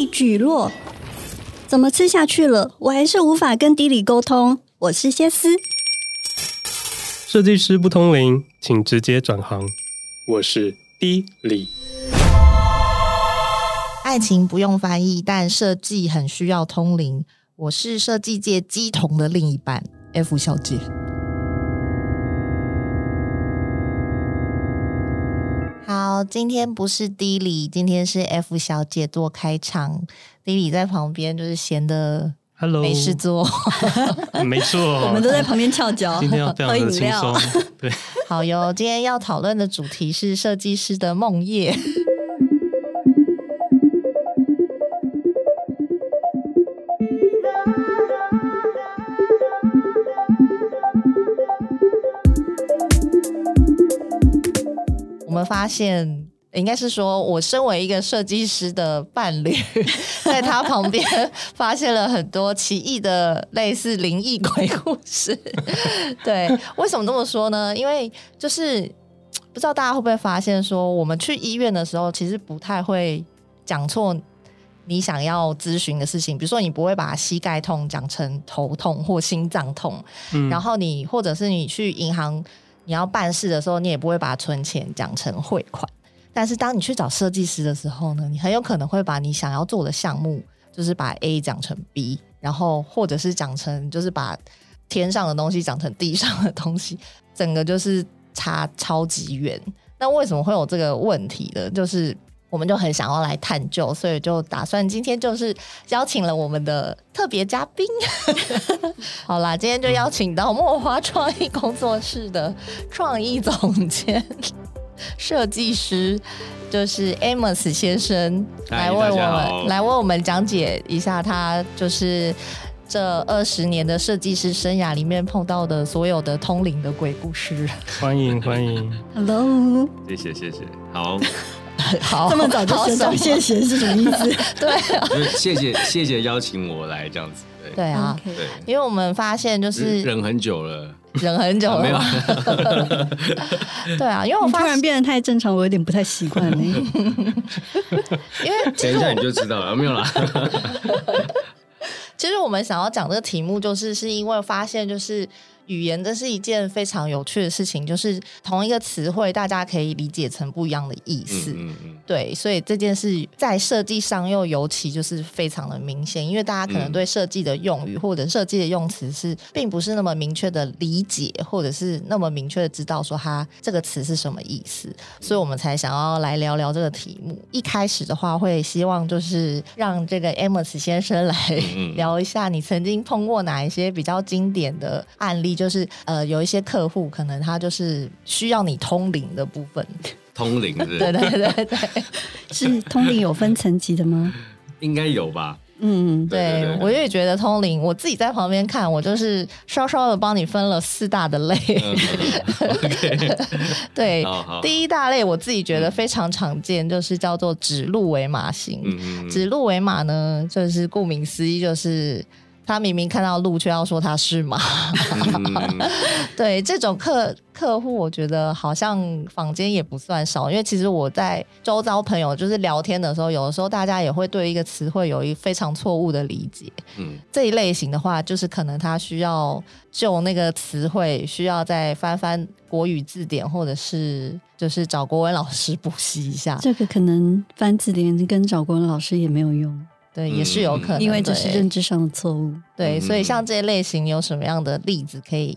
力聚落，怎么吃下去了？我还是无法跟迪里沟通。我是谢斯，设计师不通灵，请直接转行。我是迪里。爱情不用翻译，但设计很需要通灵。我是设计界鸡同的另一半，F 小姐。好，今天不是 D 里，今天是 F 小姐做开场。D 里在旁边就是闲的，Hello，没事做。没错，我们都在旁边翘脚，今天要非常的轻松。对，好哟，今天要讨论的主题是设计师的梦夜。发现应该是说，我身为一个设计师的伴侣，在他旁边发现了很多奇异的类似灵异鬼故事。对，为什么这么说呢？因为就是不知道大家会不会发现，说我们去医院的时候，其实不太会讲错你想要咨询的事情。比如说，你不会把膝盖痛讲成头痛或心脏痛，嗯，然后你或者是你去银行。你要办事的时候，你也不会把存钱讲成汇款。但是当你去找设计师的时候呢，你很有可能会把你想要做的项目，就是把 A 讲成 B，然后或者是讲成就是把天上的东西讲成地上的东西，整个就是差超级远。那为什么会有这个问题呢？就是。我们就很想要来探究，所以就打算今天就是邀请了我们的特别嘉宾。好啦，今天就邀请到墨花创意工作室的创意总监、设计师，就是 Amos 先生，来为我们来为我们讲解一下他就是这二十年的设计师生涯里面碰到的所有的通灵的鬼故事。欢迎欢迎，Hello，谢谢谢谢，好。好，这么早就先讲谢谢是什么意思？对、啊，谢谢谢谢邀请我来这样子。对，对啊，对，因为我们发现就是忍很久了，忍很久了，啊、没有。对啊，因为我发现突然变得太正常，我有点不太习惯呢。因为等一下你就知道了，没有啦。其实我们想要讲这个题目，就是是因为发现就是。语言这是一件非常有趣的事情，就是同一个词汇，大家可以理解成不一样的意思。嗯嗯嗯、对，所以这件事在设计上又尤其就是非常的明显，因为大家可能对设计的用语或者设计的用词是并不是那么明确的理解，或者是那么明确的知道说它这个词是什么意思，所以我们才想要来聊聊这个题目。一开始的话，会希望就是让这个 Amos 先生来 聊一下，你曾经碰过哪一些比较经典的案例。就是呃，有一些客户可能他就是需要你通灵的部分，通灵是，是？对对对对，是通灵有分层级的吗？应该有吧。嗯，对，对，对，对，我也觉得通灵，我自己在旁边看，我就是稍稍的帮你分了四大的类。对，第一大类我自己觉得非常常见，就是叫做指鹿为马型。嗯、指鹿为马呢，就是顾名思义，就是。他明明看到鹿，却要说他是马。嗯、对，这种客客户，我觉得好像坊间也不算少。因为其实我在周遭朋友就是聊天的时候，有的时候大家也会对一个词汇有一非常错误的理解。嗯，这一类型的话，就是可能他需要就那个词汇，需要再翻翻国语字典，或者是就是找国文老师补习一下。这个可能翻字典跟找国文老师也没有用。对，也是有可能，因为这是认知上的错误。对，所以像这些类型，有什么样的例子可以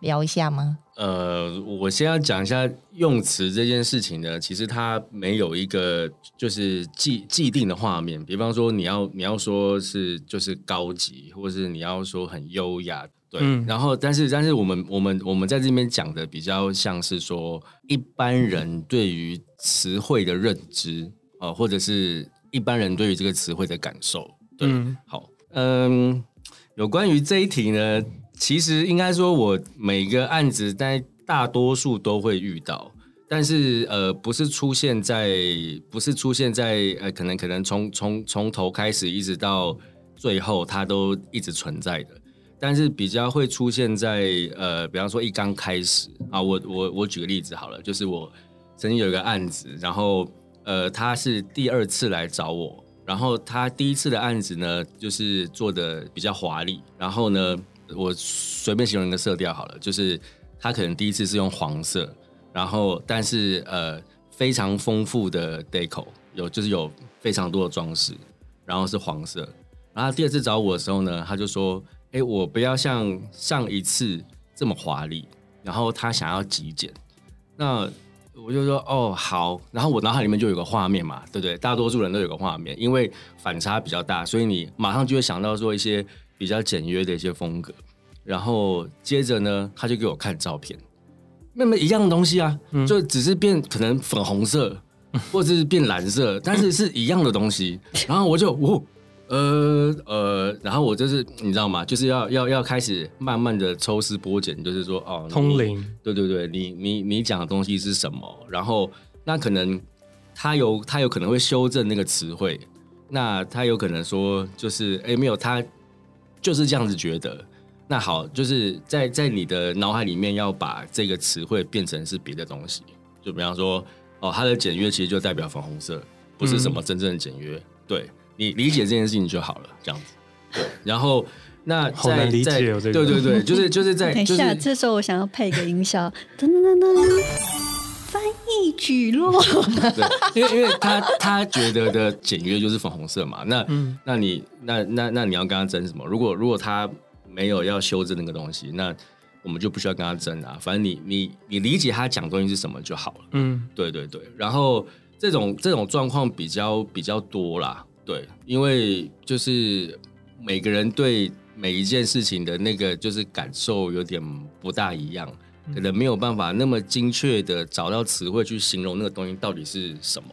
聊一下吗？呃，我先要讲一下用词这件事情呢，其实它没有一个就是既既定的画面。比方说，你要你要说是就是高级，或是你要说很优雅，对。嗯、然后，但是但是我们我们我们在这边讲的比较像是说一般人对于词汇的认知啊、呃，或者是。一般人对于这个词汇的感受，对，嗯、好，嗯，有关于这一题呢，其实应该说，我每个案子在大多数都会遇到，但是呃，不是出现在，不是出现在呃，可能可能从从从头开始一直到最后，它都一直存在的，但是比较会出现在呃，比方说一刚开始啊，我我我举个例子好了，就是我曾经有一个案子，然后。呃，他是第二次来找我，然后他第一次的案子呢，就是做的比较华丽。然后呢，我随便形容一个色调好了，就是他可能第一次是用黄色，然后但是呃非常丰富的 deco，有就是有非常多的装饰，然后是黄色。然后第二次找我的时候呢，他就说：“哎，我不要像上一次这么华丽。”然后他想要极简。那我就说哦好，然后我脑海里面就有个画面嘛，对不对？大多数人都有个画面，因为反差比较大，所以你马上就会想到说一些比较简约的一些风格。然后接着呢，他就给我看照片，那么一样的东西啊，嗯、就只是变可能粉红色，或者是变蓝色，但是是一样的东西。然后我就哦。呃呃，然后我就是你知道吗？就是要要要开始慢慢的抽丝剥茧，就是说哦，通灵，对对对，你你你讲的东西是什么？然后那可能他有他有可能会修正那个词汇，那他有可能说就是哎没有，他就是这样子觉得。那好，就是在在你的脑海里面要把这个词汇变成是别的东西，就比方说哦，它的简约其实就代表粉红色，不是什么真正的简约，嗯、对。你理解这件事情就好了，这样子。对，然后那在好难理解哦，这个。对对对，就是就是在。等一下，这时候我想要配个音效，噔噔噔噔，翻译举落。对，因为因为他他觉得的简约就是粉红色嘛，那、嗯、那你那那那你要跟他争什么？如果如果他没有要修正那个东西，那我们就不需要跟他争啊。反正你你你理解他讲东西是什么就好了。嗯，对对对。然后这种这种状况比较比较多啦。对，因为就是每个人对每一件事情的那个就是感受有点不大一样，可能没有办法那么精确的找到词汇去形容那个东西到底是什么。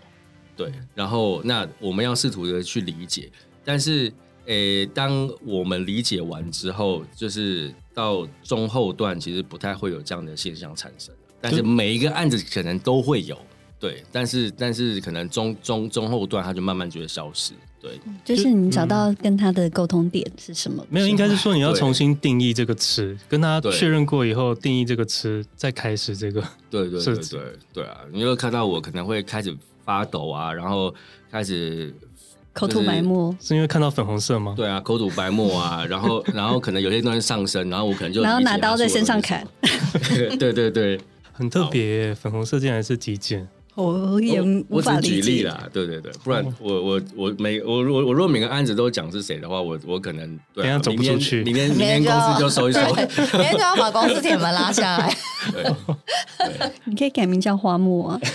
对，然后那我们要试图的去理解，但是诶，当我们理解完之后，就是到中后段其实不太会有这样的现象产生，但是每一个案子可能都会有。对，但是但是可能中中中后段他就慢慢觉得消失，对，就是你找到跟他的沟通点是什么？没有，应该是说你要重新定义这个词，跟他确认过以后定义这个词，再开始这个。对对对对对啊！你会看到我可能会开始发抖啊，然后开始 口吐白沫，是因为看到粉红色吗？对啊，口吐白沫啊，然后然后可能有些东西上升，然后我可能就 然后拿刀在身上砍。对对对，很特别，粉红色竟然是极简。我也无法举例啦，对对对，不然我我我每我我我如果每个案子都讲是谁的话，我我可能对、啊、走不出去，明天明天公司就收一收，明天就要把公司铁门拉下来。你可以改名叫花木啊。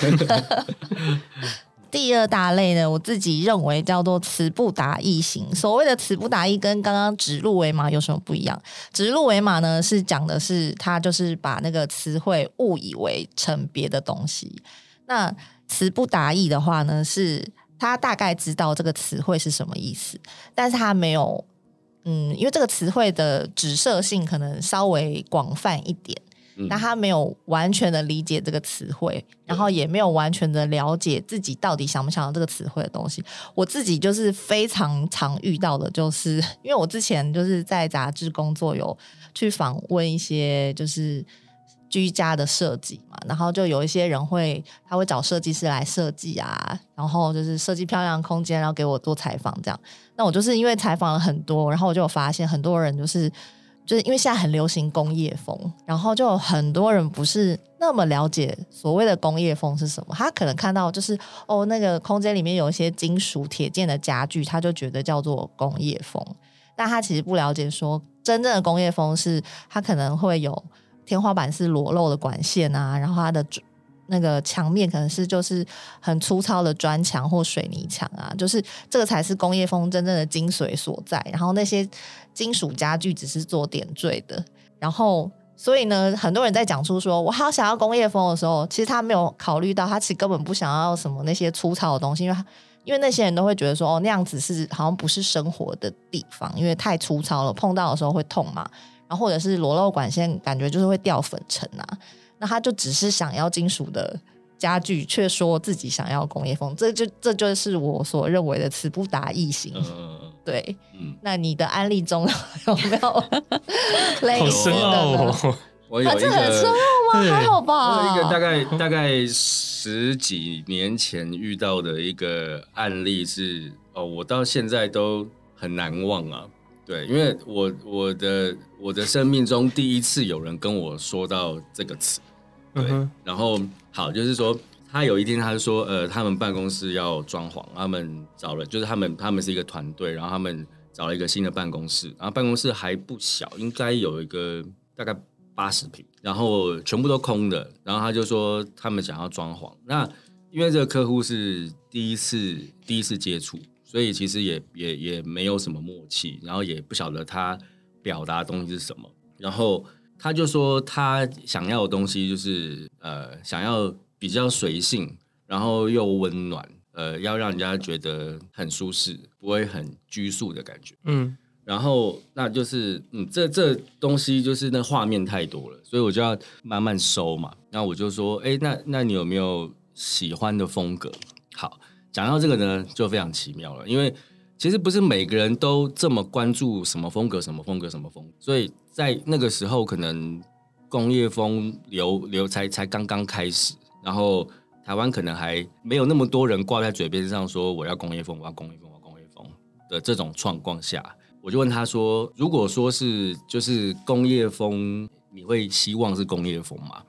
第二大类呢，我自己认为叫做词不达意型。所谓的词不达意，跟刚刚指鹿为马有什么不一样？指鹿为马呢，是讲的是他就是把那个词汇误以为成别的东西。那词不达意的话呢，是他大概知道这个词汇是什么意思，但是他没有，嗯，因为这个词汇的指涉性可能稍微广泛一点，那、嗯、他没有完全的理解这个词汇，然后也没有完全的了解自己到底想不想要这个词汇的东西。我自己就是非常常遇到的，就是因为我之前就是在杂志工作，有去访问一些就是。居家的设计嘛，然后就有一些人会，他会找设计师来设计啊，然后就是设计漂亮空间，然后给我做采访这样。那我就是因为采访了很多，然后我就发现很多人就是就是因为现在很流行工业风，然后就很多人不是那么了解所谓的工业风是什么。他可能看到就是哦，那个空间里面有一些金属铁件的家具，他就觉得叫做工业风，但他其实不了解说真正的工业风是，他可能会有。天花板是裸露的管线啊，然后它的那个墙面可能是就是很粗糙的砖墙或水泥墙啊，就是这个才是工业风真正的精髓所在。然后那些金属家具只是做点缀的。然后所以呢，很多人在讲出说我好想要工业风的时候，其实他没有考虑到，他其实根本不想要什么那些粗糙的东西，因为因为那些人都会觉得说哦，那样子是好像不是生活的地方，因为太粗糙了，碰到的时候会痛嘛。然后或者是裸露管线，感觉就是会掉粉尘啊。那他就只是想要金属的家具，却说自己想要工业风，这就这就是我所认为的词不达意型。嗯、对，嗯、那你的案例中 有没有 类似的呢？我有一个，很深奥吗？对还好吧。一个大概大概十几年前遇到的一个案例是哦，我到现在都很难忘啊。对，因为我我的我的生命中第一次有人跟我说到这个词，对，嗯然后好，就是说他有一天他就说，呃，他们办公室要装潢，他们找了，就是他们他们是一个团队，然后他们找了一个新的办公室，然后办公室还不小，应该有一个大概八十平，然后全部都空的，然后他就说他们想要装潢，那因为这个客户是第一次第一次接触。所以其实也也也没有什么默契，然后也不晓得他表达的东西是什么，然后他就说他想要的东西就是呃想要比较随性，然后又温暖，呃要让人家觉得很舒适，不会很拘束的感觉。嗯，然后那就是嗯这这东西就是那画面太多了，所以我就要慢慢收嘛。那我就说，哎，那那你有没有喜欢的风格？好。讲到这个呢，就非常奇妙了，因为其实不是每个人都这么关注什么风格、什么风格、什么风格，所以在那个时候，可能工业风流流才才刚刚开始，然后台湾可能还没有那么多人挂在嘴边上说我要工业风，我要工业风，我要工业风的这种状况下，我就问他说：“如果说是就是工业风，你会希望是工业风吗？”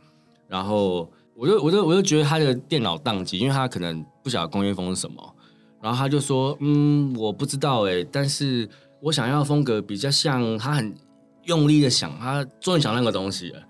然后。我就我就我就觉得他的电脑宕机，因为他可能不晓得工业风是什么，然后他就说，嗯，我不知道哎，但是我想要风格比较像，他很用力的想，他终于想那个东西了。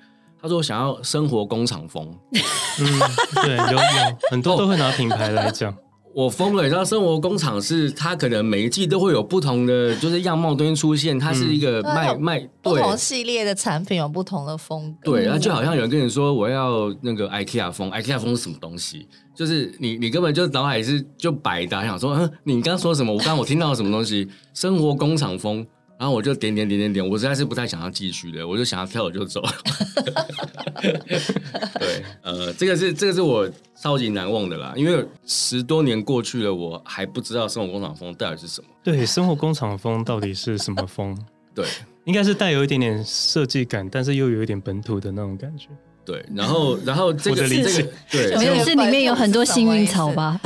他说我想要生活工厂风，嗯，对，有有很多都会拿品牌来讲。我疯了！你知道，生活工厂是它可能每一季都会有不同的就是样貌东西出现，它是一个卖、嗯、卖不同系列的产品，有不同的风格。对，然后就好像有人跟你说我要那个 IKEA 风，IKEA 风是什么东西？就是你你根本就脑海是就白搭，想说，嗯，你刚刚说什么？我刚刚我听到了什么东西？生活工厂风。然后我就点点点点点，我实在是不太想要继续的，我就想要跳了就走。对，呃，这个是这个是我超级难忘的啦，因为十多年过去了，我还不知道生活工厂风到底是什么。对，生活工厂风到底是什么风？对，应该是带有一点点设计感，但是又有一点本土的那种感觉。对，然后然后这个这个对，可能是里面有很多幸运草吧？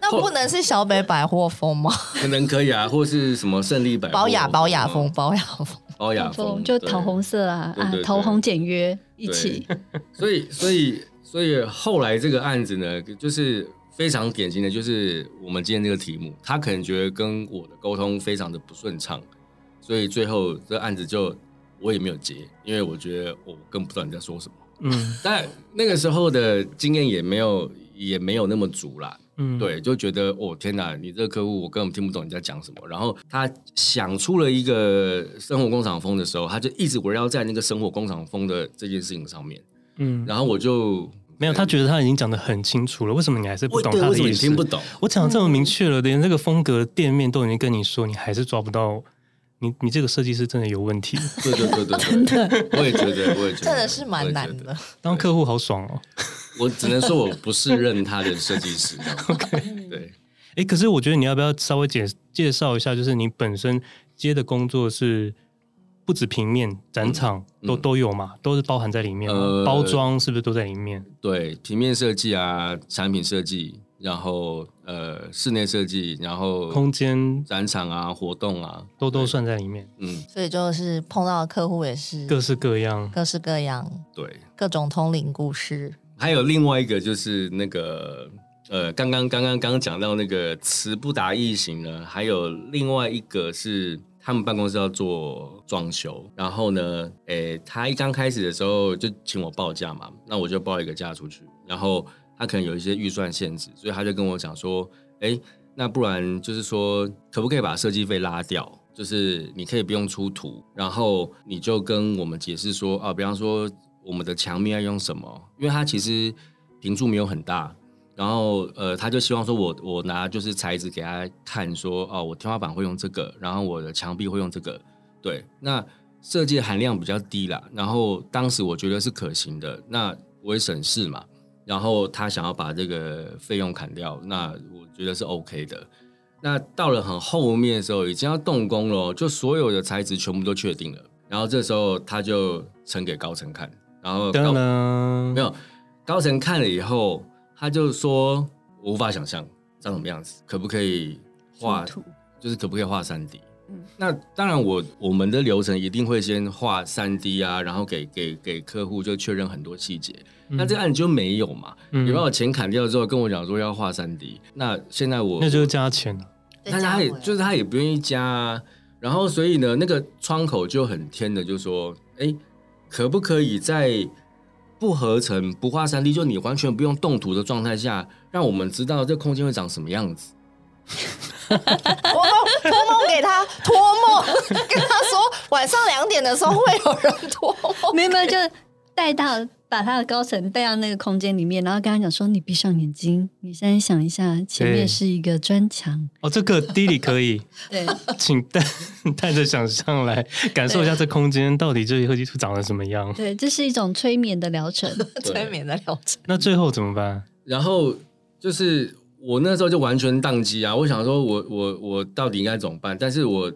那不能是小北百货风吗？可能可以啊，或是什么胜利百货。宝雅宝雅风，宝雅风，宝雅风，就桃红色啊啊，桃红简约一起。所以所以所以后来这个案子呢，就是非常典型的，就是我们今天这个题目，他可能觉得跟我的沟通非常的不顺畅，所以最后这案子就我也没有接，因为我觉得我更不知道你在说什么。嗯，但那个时候的经验也没有也没有那么足啦。嗯，对，就觉得哦天哪，你这个客户我根本听不懂你在讲什么。然后他想出了一个生活工厂风的时候，他就一直围绕在那个生活工厂风的这件事情上面。嗯，然后我就没有，他觉得他已经讲的很清楚了，为什么你还是不懂他的意思？为什么你听不懂？我讲的这么明确了，连这个风格店面都已经跟你说，你还是抓不到。你你这个设计师真的有问题，对对对对，真的，我也觉得，我也觉得，真的是蛮难的。当客户好爽哦，我只能说我不是认他的设计师。OK，对，哎，可是我觉得你要不要稍微介介绍一下，就是你本身接的工作是不止平面展场都、嗯、都有嘛，都是包含在里面，呃、包装是不是都在里面？对，平面设计啊，产品设计。然后呃，室内设计，然后空间展场啊，活动啊，都都算在里面。嗯，所以就是碰到的客户也是各式各样，各式各样，对，各种通灵故事。还有另外一个就是那个呃，刚刚刚刚刚讲到那个词不达意型呢，还有另外一个是他们办公室要做装修，然后呢，诶，他一刚开始的时候就请我报价嘛，那我就报一个价出去，然后。他可能有一些预算限制，所以他就跟我讲说：“哎，那不然就是说，可不可以把设计费拉掉？就是你可以不用出图，然后你就跟我们解释说啊，比方说我们的墙面要用什么？因为他其实平数没有很大，然后呃，他就希望说我我拿就是材质给他看说，哦，我天花板会用这个，然后我的墙壁会用这个，对，那设计的含量比较低啦。然后当时我觉得是可行的，那我也省事嘛。”然后他想要把这个费用砍掉，那我觉得是 OK 的。那到了很后面的时候，已经要动工了，就所有的材质全部都确定了。然后这时候他就呈给高层看，然然后高噔噔没有高层看了以后，他就说我无法想象长什么样子，可不可以画？图就是可不可以画三 D？嗯那当然我，我我们的流程一定会先画三 D 啊，然后给给给客户就确认很多细节。嗯那这个案子就没有嘛？嗯你把我钱砍掉之后，跟我讲说要画三 D，那现在我那就是加钱了。但是他也就是他也不愿意加啊。然后所以呢，那个窗口就很天的就说：“哎，可不可以在不合成、不画三 D，就你完全不用动图的状态下，让我们知道这空间会长什么样子？”托梦托梦给他托梦，跟他说晚上两点的时候会有人托梦，没有没有，就带到把他的高层带到那个空间里面，然后跟他讲说：“你闭上眼睛，你现在想一下，前面是一个砖墙。哦，这个 D 理可以，对，请带带着想象来感受一下这空间到底这一颗基础长得什么样。对，这是一种催眠的疗程。催眠的疗程。那最后怎么办？然后就是我那时候就完全宕机啊！我想说我，我我我到底应该怎么办？但是我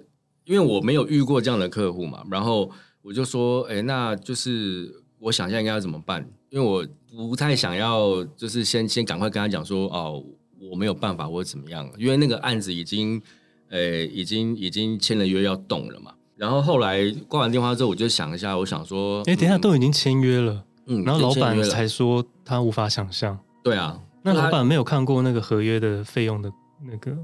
因为我没有遇过这样的客户嘛，然后我就说，哎，那就是我想一下应该要怎么办？因为我不太想要，就是先先赶快跟他讲说，哦，我没有办法或者怎么样，因为那个案子已经，呃，已经已经签了约要动了嘛。然后后来挂完电话之后，我就想一下，我想说，哎，等一下都已经签约了，嗯，然后老板才说他无法想象。对啊，那老板没有看过那个合约的费用的那个，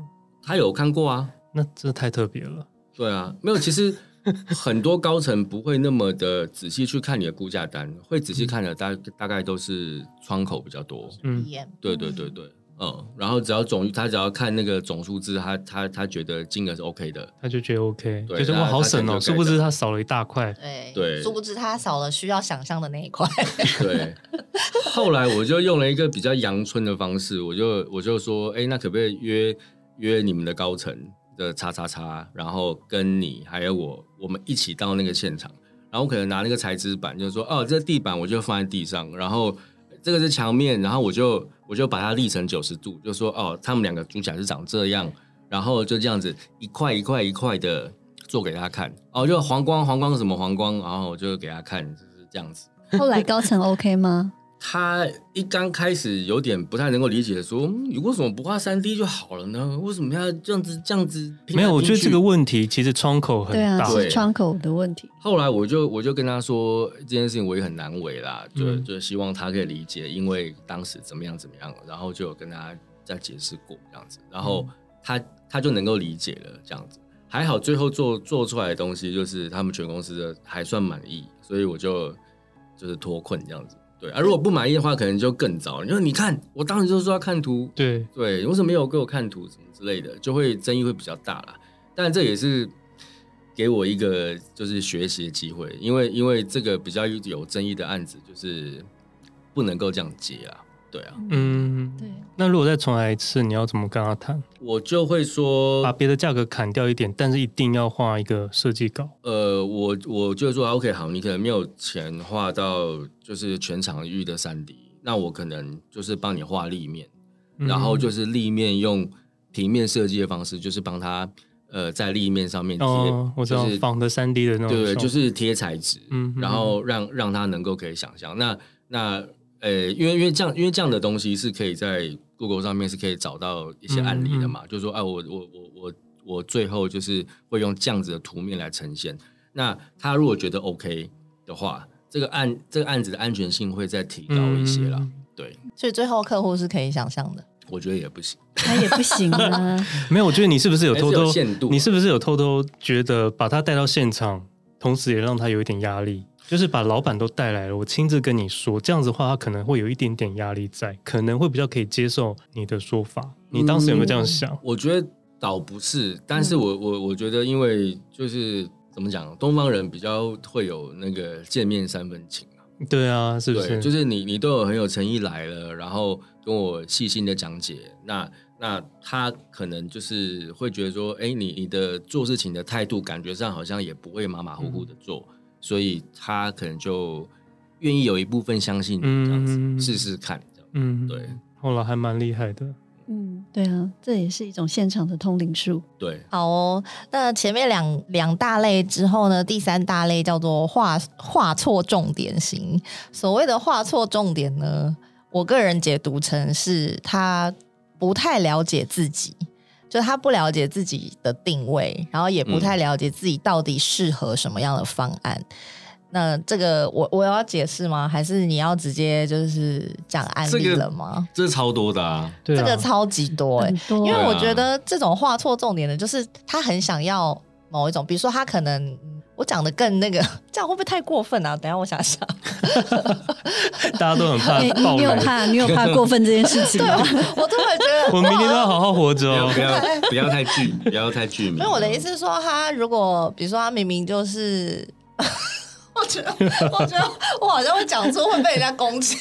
他有看过啊。那这太特别了。对啊，没有，其实 很多高层不会那么的仔细去看你的估价单，会仔细看的大大概都是窗口比较多。嗯，对对对对，嗯，然后只要总他只要看那个总数字，他他他觉得金额是 OK 的，他就觉得 OK，对就是哇他好省哦，殊不知他少了一大块。对对殊不知他少了需要想象的那一块。对。后来我就用了一个比较阳春的方式，我就我就说，哎，那可不可以约约你们的高层的叉叉叉，然后跟你还有我，我们一起到那个现场，然后我可能拿那个材质板，就是说，哦，这个地板我就放在地上，然后这个是墙面，然后我就我就把它立成九十度，就说，哦，他们两个主角是长这样，然后就这样子一块一块一块的做给他看，哦，就黄光黄光什么黄光，然后我就给他看，就是这样子。后来高层 OK 吗？他一刚开始有点不太能够理解，说：“嗯你为什么不画三 D 就好了呢？为什么要这样子这样子拼拼？”没有，我觉得这个问题其实窗口很对啊，大。是窗口的问题。后来我就我就跟他说这件事情我也很难为啦，就、嗯就希望他可以理解，因为当时怎么样怎么样，然后就有跟他再解释过这样子，然后他他就能够理解了这样子。还好最后做做出来的东西就是他们全公司的还算满意，所以我就就是脱困这样子。对啊，如果不满意的话，可能就更糟。你说，你看，我当时就说要看图，对，对，为什么没有给我看图什么之类的，就会争议会比较大啦。但这也是给我一个就是学习的机会，因为因为这个比较有争议的案子，就是不能够这样接啊。对啊，嗯，对。那如果再重来一次，你要怎么跟他谈？我就会说把别的价格砍掉一点，但是一定要画一个设计稿。呃，我我就说 OK，好，你可能没有钱画到就是全场域的三 D，那我可能就是帮你画立面，嗯然后就是立面用平面设计的方式，就是帮他呃在立面上面贴，哦，我知道就是仿的三 D 的那种，对，就是贴材质，然后让让他能够可以想象。那那呃，因为因为这样，因为这样的东西是可以在 Google 上面是可以找到一些案例的嘛，嗯就是说，哎、啊，我我我我我最后就是会用这样子的图面来呈现。那他如果觉得 OK 的话，这个案这个案子的安全性会再提高一些啦。嗯对，所以最后客户是可以想象的。我觉得也不行，他也不行啊。没有，我觉得你是不是有偷偷有限度啊你是不是有偷偷觉得把他带到现场，同时也让他有一点压力？就是把老板都带来了，我亲自跟你说，这样子的话，他可能会有一点点压力在，可能会比较可以接受你的说法。你当时有没有这样想？我觉得倒不是，但是我我我觉得，因为就是怎么讲，东方人比较会有那个见面三分情啊。对啊，是不，是？就是你你都有很有诚意来了，然后跟我细心的讲解，那那他可能就是会觉得说，哎，你你的做事情的态度，感觉上好像也不会马马虎虎的做，嗯所以他可能就愿意有一部分相信你这样子，嗯试试看这样。嗯，对，后来还蛮厉害的。嗯，对啊，这也是一种现场的通灵术。对，好哦。那前面两两大类之后呢，第三大类叫做画画错重点型。所谓的画错重点呢，我个人解读成是他不太了解自己，就他不了解自己的定位，然后也不太了解自己到底适合什么样的方案。嗯那这个我我要解释吗？还是你要直接就是讲案例了吗？这个、这超多的啊，对啊，这个超级多哎、欸，因为我觉得这种画错重点的，就是他很想要某一种，比如说他可能我讲的更那个，这样会不会太过分啊？等下我想想，大家都很怕你有怕你有怕过分这件事情吗？我突然觉得，我明天都要好好活着哦，不要不要，太剧，不要太剧名。因为我的意思是说，他如果比如说他明明就是。我觉得，我觉得我好像会讲错，会被人家攻击。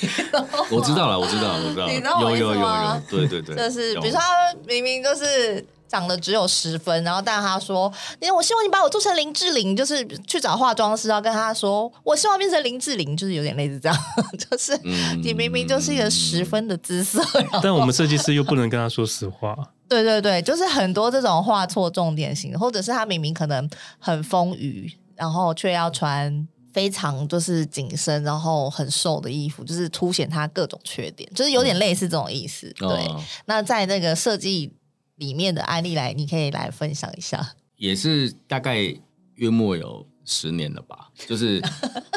我知道了，我知道，我知道。你知道我意思吗？有有有有，对对对。就是比如说，他明明就是长得只有十分，然后但他说：“因为我希望你把我做成林志玲，就是去找化妆师，要跟他说，我希望变成林志玲，就是有点类似这样。就是你明明就是一个十分的姿色，但我们设计师又不能跟他说实话。对对对，就是很多这种画错重点型，或者是他明明可能很丰腴，然后却要穿。非常就是紧身，然后很瘦的衣服，就是凸显他各种缺点，就是有点类似这种意思。嗯、对，哦、那在那个设计里面的案例来，你可以来分享一下。也是大概约莫有十年了吧，就是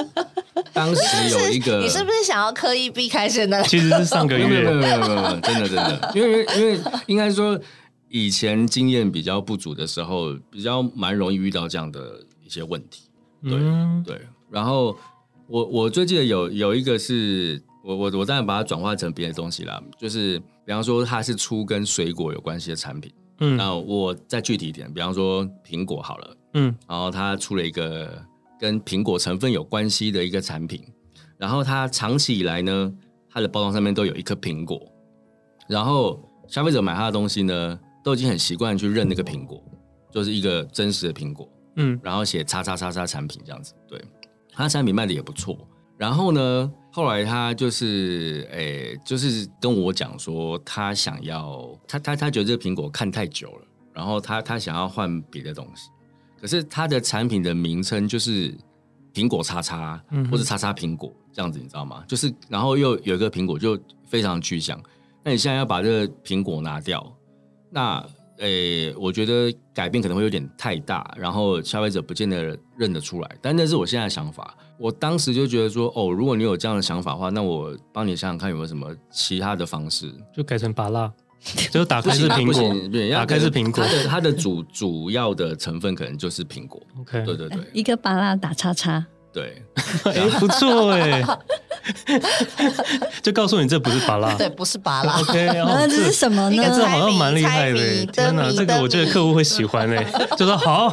当时有一个，你是不是想要刻意避开现在？其实是上个月，没有没有没有，真的真的，因为因为应该说以前经验比较不足的时候，比较蛮容易遇到这样的一些问题。对、嗯、对。然后我我最记得有有一个是我我我当然把它转化成别的东西啦，就是比方说它是出跟水果有关系的产品，嗯，那我再具体一点，比方说苹果好了，嗯，然后它出了一个跟苹果成分有关系的一个产品，然后它长期以来呢，它的包装上面都有一颗苹果，然后消费者买它的东西呢，都已经很习惯去认那个苹果，就是一个真实的苹果，嗯，然后写叉叉叉叉产品这样子，对。他产品卖的也不错，然后呢，后来他就是，诶、欸，就是跟我讲说，他想要，他他他觉得这个苹果看太久了，然后他他想要换别的东西，可是他的产品的名称就是苹果叉叉，或者叉叉苹果这样子，你知道吗？就是，然后又有一个苹果就非常具象，那你现在要把这个苹果拿掉，那。诶、欸，我觉得改变可能会有点太大，然后消费者不见得认得出来。但那是我现在的想法。我当时就觉得说，哦，如果你有这样的想法的话，那我帮你想想看有没有什么其他的方式，就改成芭拉，就打开是苹果，打开是苹果，它的它的主 主要的成分可能就是苹果。OK，对对对，一个芭拉打叉叉，对，哎、欸，不错哎。就告诉你这不是巴拉，对，不是巴拉。OK，然后这是什么呢？这好像蛮厉害的。天哪，这个我觉得客户会喜欢哎，就说好，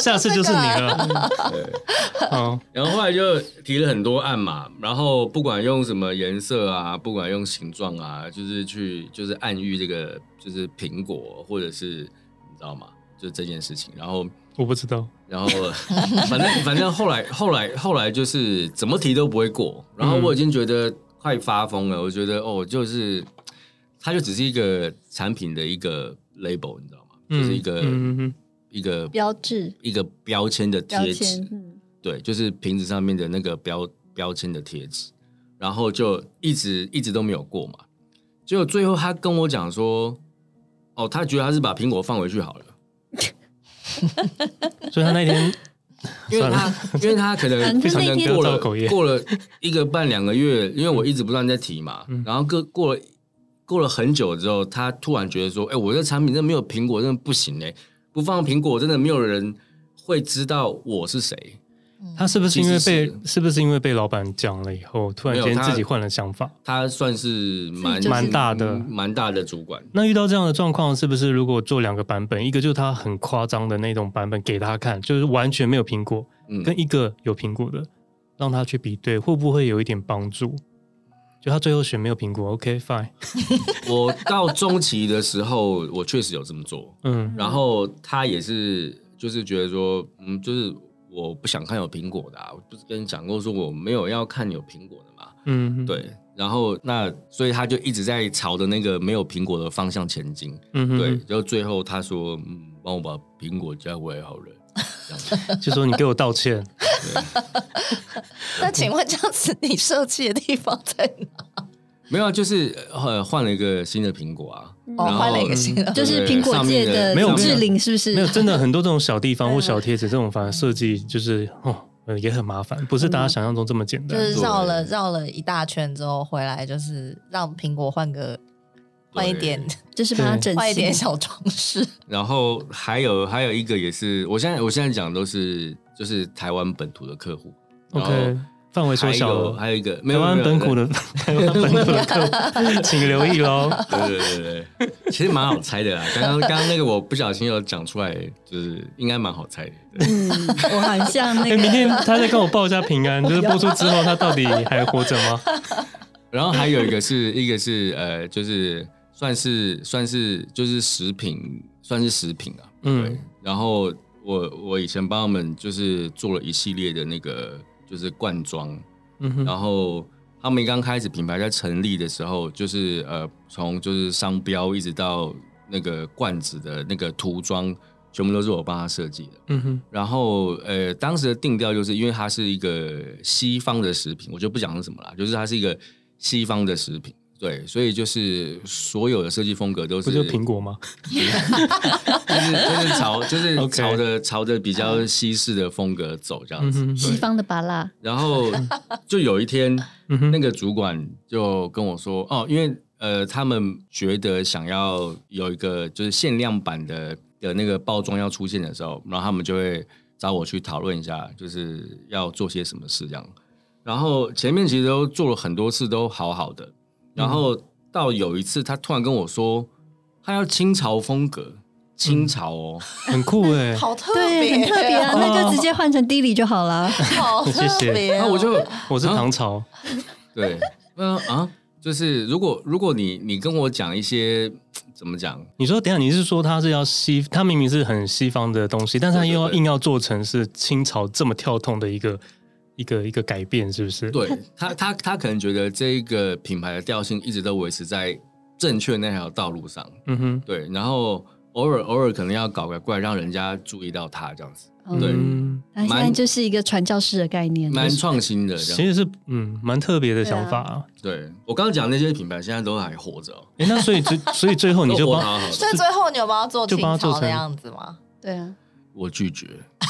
下次就是你了。对，好。然后后来就提了很多案嘛，然后不管用什么颜色啊，不管用形状啊，就是去就是暗喻这个就是苹果，或者是你知道吗？就这件事情，然后。我不知道，然后反正反正后来后来后来就是怎么提都不会过，然后我已经觉得快发疯了。我觉得哦，就是它就只是一个产品的一个 label，你知道吗？嗯、就是一个、嗯、一个标志，一个标签的贴纸。嗯、对，就是瓶子上面的那个标标签的贴纸，然后就一直一直都没有过嘛。结果最后他跟我讲说，哦，他觉得他是把苹果放回去好了。所以他那天，因为他因为他可能非常的过了过了一个半两个月，因为我一直不断在提嘛，然后过过了过了很久之后，他突然觉得说：“哎，我这产品真的没有苹果，真的不行哎，不放苹果真的没有人会知道我是谁。”他是不是因为被是，是不是因为被老板讲了以后，突然间自己换了想法？他，他算是蛮蛮大的蛮大的主管。那遇到这样的状况，是不是如果做两个版本，一个就是他很夸张的那种版本给他看，就是完全没有苹果，嗯、跟一个有苹果的，让他去比对，会不会有一点帮助？就他最后选没有苹果，OK fine。我到中期的时候，我确实有这么做，嗯，然后他也是就是觉得说，嗯，就是。我不想看有苹果的，啊，我不是跟你讲过说我没有要看有苹果的嘛？嗯，对。然后那所以他就一直在朝着那个没有苹果的方向前进。嗯哼，对，然后最后他说：“嗯，帮我把苹果加回来好了。” 就说你给我道歉。那请问这样子，你受气的地方在哪？没有，就是呃换了一个新的苹果啊，哦，换了一个新的，就是苹果界的林志玲是不是？没有，真的很多这种小地方 或小贴纸，这种反而设计就是哦，也很麻烦，不是大家想象中这么简单。就是绕了绕了一大圈之后回来，就是让苹果换个换一点，就是把它整换一点小装饰。然后还有还有一个也是，我现在我现在讲的都是就是台湾本土的客户。OK。范围缩小了，还有一个台湾本土的台湾本土的客户，请留意喽。对对对对，其实蛮好猜的啦。刚刚刚刚那个我不小心有讲出来，就是应该蛮好猜的。嗯，我很像那个。明天他再跟我报一下平安，就是播出之后他到底还活着吗？然后还有一个是一个是呃，就是算是算是就是食品，算是食品啊。嗯。然后我我以前帮他们就是做了一系列的那个。就是罐装，嗯哼，然后他们刚开始品牌在成立的时候，就是呃，从就是商标一直到那个罐子的那个涂装，全部都是我帮他设计的，嗯哼。然后呃，当时的定调就是因为它是一个西方的食品，我就不讲是什么了，就是它是一个西方的食品。对，所以就是所有的设计风格都是不就苹果吗？就是就是朝就是朝着.朝着比较西式的风格走这样子，对西方的巴拉。然后就有一天，那个主管就跟我说：“哦，因为呃，他们觉得想要有一个就是限量版的的那个包装要出现的时候，然后他们就会找我去讨论一下，就是要做些什么事这样。然后前面其实都做了很多次，都好好的。”然后到有一次，他突然跟我说，他要清朝风格，清朝哦，很酷哎，好特别，对，很特别啊，那就直接换成 Dilly 就好了。好特别，那我就我是唐朝，对，嗯啊，就是如果如果你你跟我讲一些怎么讲，你说等下你是说他是要西，他明明是很西方的东西，但是他又要硬要做成是清朝这么跳痛的一个。一个一个改变是不是？对他，他他可能觉得这一个品牌的调性一直都维持在正确那条道路上。嗯哼，对。然后偶尔偶尔可能要搞个怪，让人家注意到他这样子。对，他现在就是一个传教士的概念，蛮创新的。其实是嗯，蛮特别的想法。对，我刚刚讲那些品牌现在都还活着。哎，那所以最 所以最后你就帮，所以最后你有帮他做清朝的样子吗？对啊，我拒绝。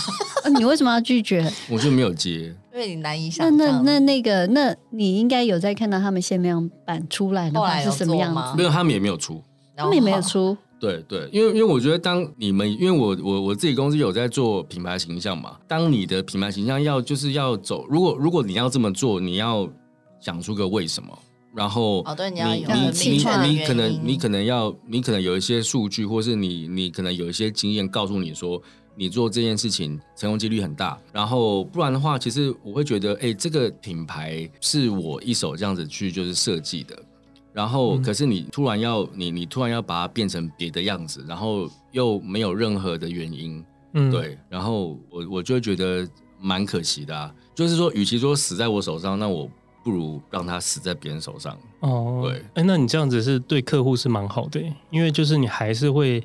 你为什么要拒绝？我就没有接。因为你难以想象。那那那那个，那你应该有在看到他们限量版出来的话是什么样子？没有，他们也没有出，他们也没有出。对对，因为因为我觉得，当你们因为我我我自己公司有在做品牌形象嘛，当你的品牌形象要就是要走，如果如果你要这么做，你要讲出个为什么，然后哦，对，你要有你你你可能你可能要你可能有一些数据，或是你你可能有一些经验告诉你说。你做这件事情成功几率很大，然后不然的话，其实我会觉得，哎，这个品牌是我一手这样子去就是设计的，然后可是你突然要你你突然要把它变成别的样子，然后又没有任何的原因，嗯，对，然后我我就会觉得蛮可惜的啊，就是说，与其说死在我手上，那我不如让他死在别人手上。哦，对，哎，那你这样子是对客户是蛮好的，因为就是你还是会。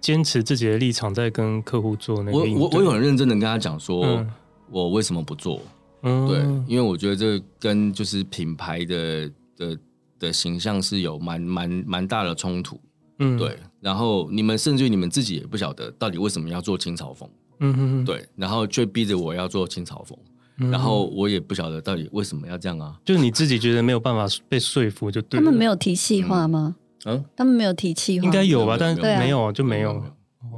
坚持自己的立场，在跟客户做那个。我我我有很认真的跟他讲说，嗯、我为什么不做？嗯，对，因为我觉得这跟就是品牌的的的形象是有蛮蛮蛮大的冲突。嗯，对。然后你们甚至于你们自己也不晓得到底为什么要做清朝风。嗯哼哼，对。然后却逼着我要做清朝风，嗯、然后我也不晓得到底为什么要这样啊？就是你自己觉得没有办法被说服，就对。他们没有提细化吗？嗯嗯，他们没有提气，应该有吧，但是没有就没有。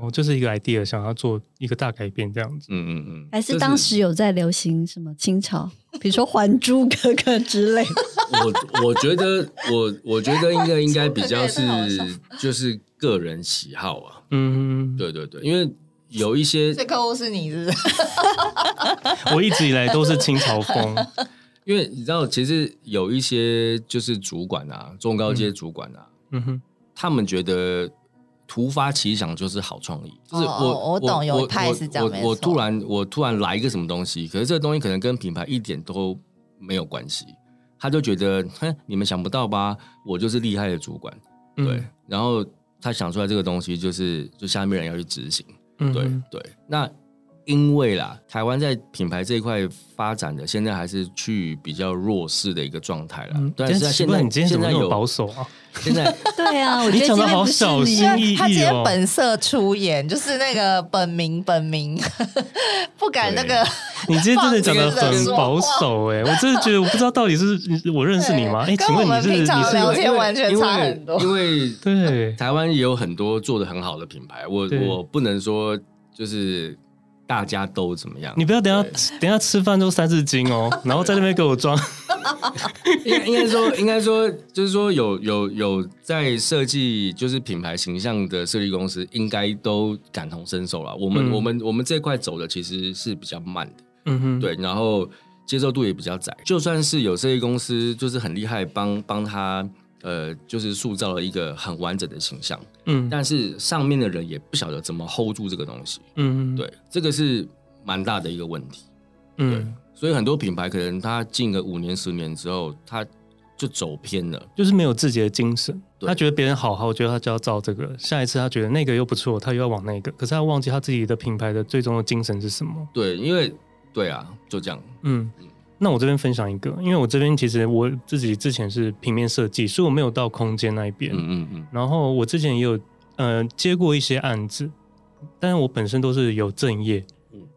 哦，就是一个 idea，想要做一个大改变这样子。嗯嗯嗯。还是当时有在流行什么清朝，比如说《还珠格格》之类。我我觉得，我我觉得应该应该比较是 就是个人喜好啊。嗯，对对对，因为有一些这客户是你是不是？我一直以来都是清朝风，因为你知道，其实有一些就是主管啊，中高阶主管啊。嗯哼，他们觉得突发奇想就是好创意，就是我、哦、我懂，有一派是这样，我我突然我突然来一个什么东西，可是这个东西可能跟品牌一点都没有关系，他就觉得，哼，你们想不到吧？我就是厉害的主管，对。嗯、然后他想出来这个东西，就是就下面人要去执行，嗯、对对。那因为啦，台湾在品牌这一块发展的，现在还是去比较弱势的一个状态了。嗯、但是现在你今天怎么有现在有保守啊？现在 对啊，我觉得你讲的好小心翼翼哦。他今天本色出演，就是那个本名本名，不敢那个。你今天真的讲的很保守哎，我真的觉得我不知道到底是我认识你吗？哎，请问你是你是聊天完全差很多，因为对台湾也有很多做的很好的品牌，我我不能说就是。大家都怎么样？你不要等下等下吃饭都三四斤哦，然后在那边给我装。应该应该说应该说就是说有有有在设计就是品牌形象的设计公司，应该都感同身受了。我们、嗯、我们我们这块走的其实是比较慢的，嗯哼，对，然后接受度也比较窄。就算是有设计公司，就是很厉害，帮帮他。呃，就是塑造了一个很完整的形象，嗯，但是上面的人也不晓得怎么 hold 住这个东西，嗯，对，这个是蛮大的一个问题，嗯，对，所以很多品牌可能他进个五年、十年之后，他就走偏了，就是没有自己的精神，他觉得别人好好，我觉得他就要照这个，下一次他觉得那个又不错，他又要往那个，可是他忘记他自己的品牌的最终的精神是什么？对，因为对啊，就这样，嗯。那我这边分享一个，因为我这边其实我自己之前是平面设计，所以我没有到空间那一边。嗯嗯嗯。然后我之前也有呃接过一些案子，但是我本身都是有正业，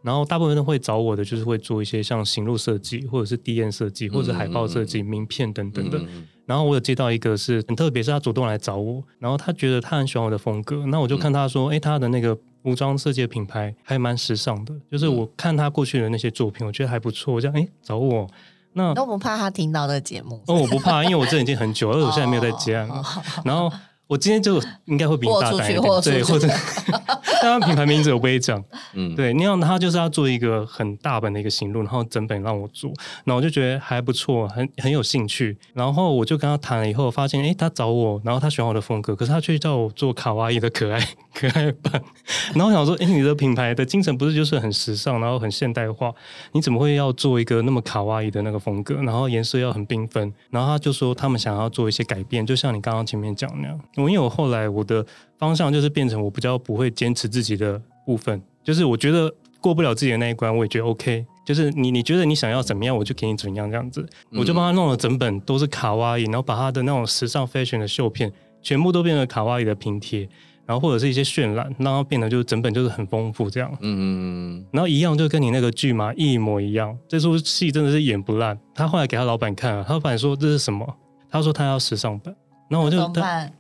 然后大部分都会找我的就是会做一些像行路设计，或者是 DM 设计，或者是海报设计、名片等等的。然后我有接到一个是很特别，是他主动来找我，然后他觉得他很喜欢我的风格，那我就看他说，哎，他的那个。服装设计的品牌还蛮时尚的，就是我看他过去的那些作品，我觉得还不错。我这样哎，找我，那都不怕他听到的节目？哦，我不怕，因为我这已经很久而且 我现在没有在接案了。然后。我今天就应该会比你大胆一点，对，或者 当然品牌名字我不会讲，嗯，对，那样他就是要做一个很大本的一个行录，然后整本让我做，然后我就觉得还不错，很很有兴趣，然后我就跟他谈了以后，发现哎，他找我，然后他喜欢我的风格，可是他却叫我做卡哇伊的可爱可爱版，然后我想说，哎，你的品牌的精神不是就是很时尚，然后很现代化，你怎么会要做一个那么卡哇伊的那个风格，然后颜色要很缤纷，然后他就说他们想要做一些改变，就像你刚刚前面讲那样。因为我后来我的方向就是变成我比较不会坚持自己的部分，就是我觉得过不了自己的那一关，我也觉得 OK。就是你你觉得你想要怎么样，我就给你怎样这样子。我就帮他弄了整本都是卡哇伊，然后把他的那种时尚 fashion 的绣片全部都变成卡哇伊的拼贴，然后或者是一些渲染，让它变得就是整本就是很丰富这样。嗯嗯嗯。然后一样就跟你那个剧嘛一模一样，这出戏真的是演不烂。他后来给他老板看了，他老板说这是什么？他说他要时尚版。然后我就，